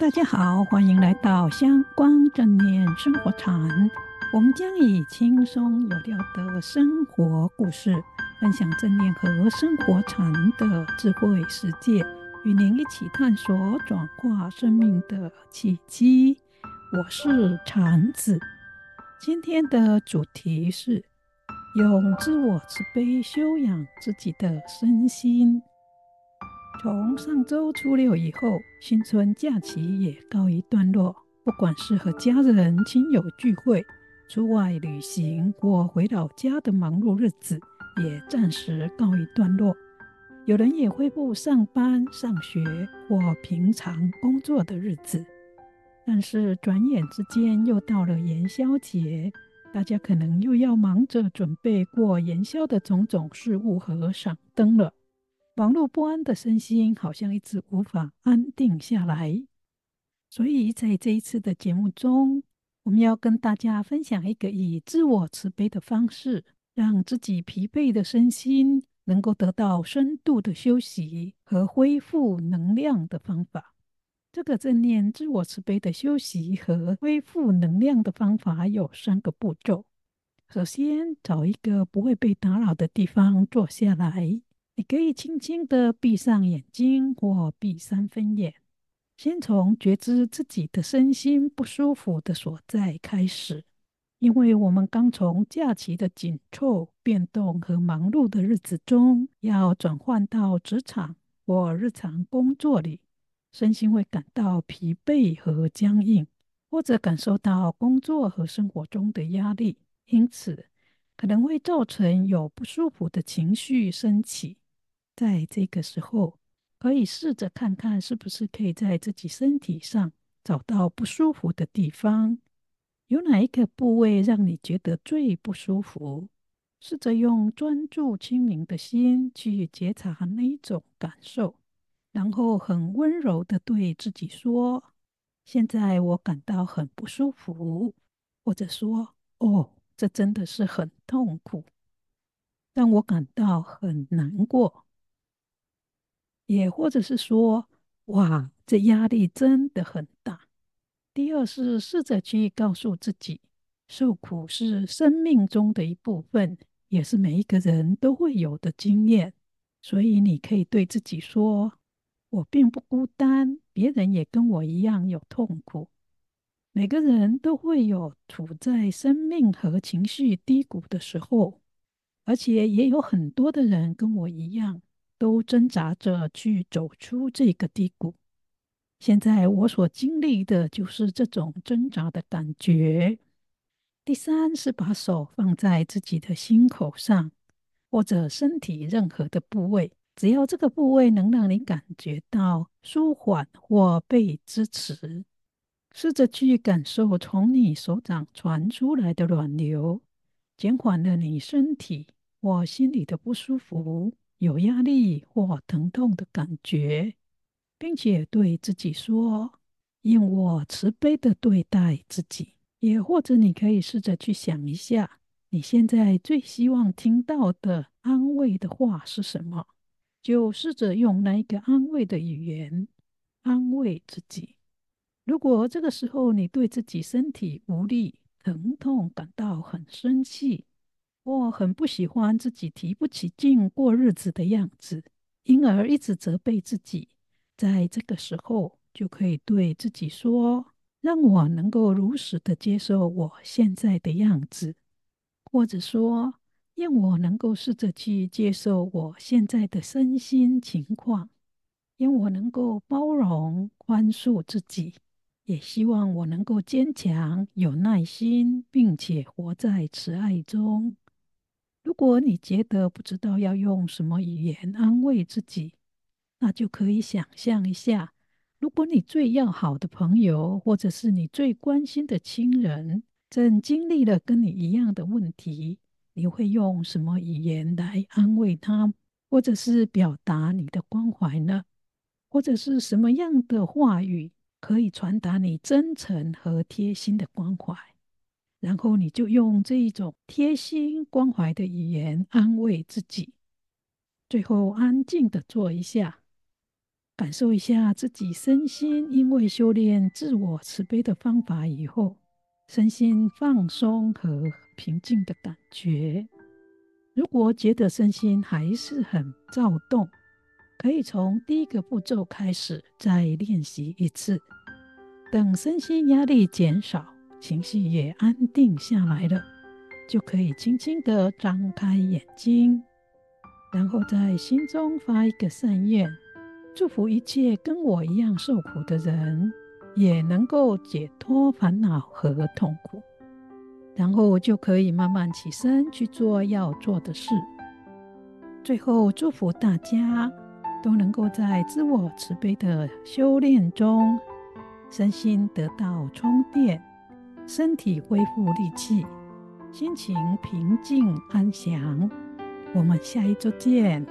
大家好，欢迎来到香光正念生活禅。我们将以轻松有料的生活故事，分享正念和生活禅的智慧世界，与您一起探索转化生命的契机。我是禅子，今天的主题是用自我慈悲修养自己的身心。从上周初六以后，新春假期也告一段落。不管是和家人、亲友聚会、出外旅行或回老家的忙碌日子，也暂时告一段落。有人也恢复上班、上学或平常工作的日子。但是转眼之间又到了元宵节，大家可能又要忙着准备过元宵的种种事物和赏灯了。忙碌不安的身心，好像一直无法安定下来。所以在这一次的节目中，我们要跟大家分享一个以自我慈悲的方式，让自己疲惫的身心能够得到深度的休息和恢复能量的方法。这个正念自我慈悲的休息和恢复能量的方法有三个步骤。首先，找一个不会被打扰的地方坐下来。你可以轻轻的闭上眼睛或闭三分眼，先从觉知自己的身心不舒服的所在开始。因为我们刚从假期的紧凑、变动和忙碌的日子中，要转换到职场或日常工作里，身心会感到疲惫和僵硬，或者感受到工作和生活中的压力，因此可能会造成有不舒服的情绪升起。在这个时候，可以试着看看是不是可以在自己身体上找到不舒服的地方，有哪一个部位让你觉得最不舒服？试着用专注清明的心去觉察那一种感受，然后很温柔的对自己说：“现在我感到很不舒服。”或者说：“哦，这真的是很痛苦，让我感到很难过。”也或者是说，哇，这压力真的很大。第二是试着去告诉自己，受苦是生命中的一部分，也是每一个人都会有的经验。所以你可以对自己说：“我并不孤单，别人也跟我一样有痛苦。每个人都会有处在生命和情绪低谷的时候，而且也有很多的人跟我一样。”都挣扎着去走出这个低谷。现在我所经历的就是这种挣扎的感觉。第三是把手放在自己的心口上，或者身体任何的部位，只要这个部位能让你感觉到舒缓或被支持，试着去感受从你手掌传出来的暖流，减缓了你身体或心里的不舒服。有压力或疼痛的感觉，并且对自己说：“用我慈悲的对待自己。”也或者你可以试着去想一下，你现在最希望听到的安慰的话是什么？就试着用那一个安慰的语言安慰自己。如果这个时候你对自己身体无力、疼痛感到很生气，我很不喜欢自己提不起劲过日子的样子，因而一直责备自己。在这个时候，就可以对自己说：“让我能够如实的接受我现在的样子，或者说，让我能够试着去接受我现在的身心情况，让我能够包容、宽恕自己，也希望我能够坚强、有耐心，并且活在慈爱中。”如果你觉得不知道要用什么语言安慰自己，那就可以想象一下，如果你最要好的朋友，或者是你最关心的亲人，正经历了跟你一样的问题，你会用什么语言来安慰他，或者是表达你的关怀呢？或者是什么样的话语可以传达你真诚和贴心的关怀？然后你就用这一种贴心关怀的语言安慰自己，最后安静的坐一下，感受一下自己身心因为修炼自我慈悲的方法以后，身心放松和平静的感觉。如果觉得身心还是很躁动，可以从第一个步骤开始，再练习一次。等身心压力减少，情绪也安定下来了，就可以轻轻地张开眼睛，然后在心中发一个善愿，祝福一切跟我一样受苦的人也能够解脱烦恼和痛苦，然后就可以慢慢起身去做要做的事。最后，祝福大家都能够在自我慈悲的修炼中。身心得到充电，身体恢复力气，心情平静安详。我们下一周见。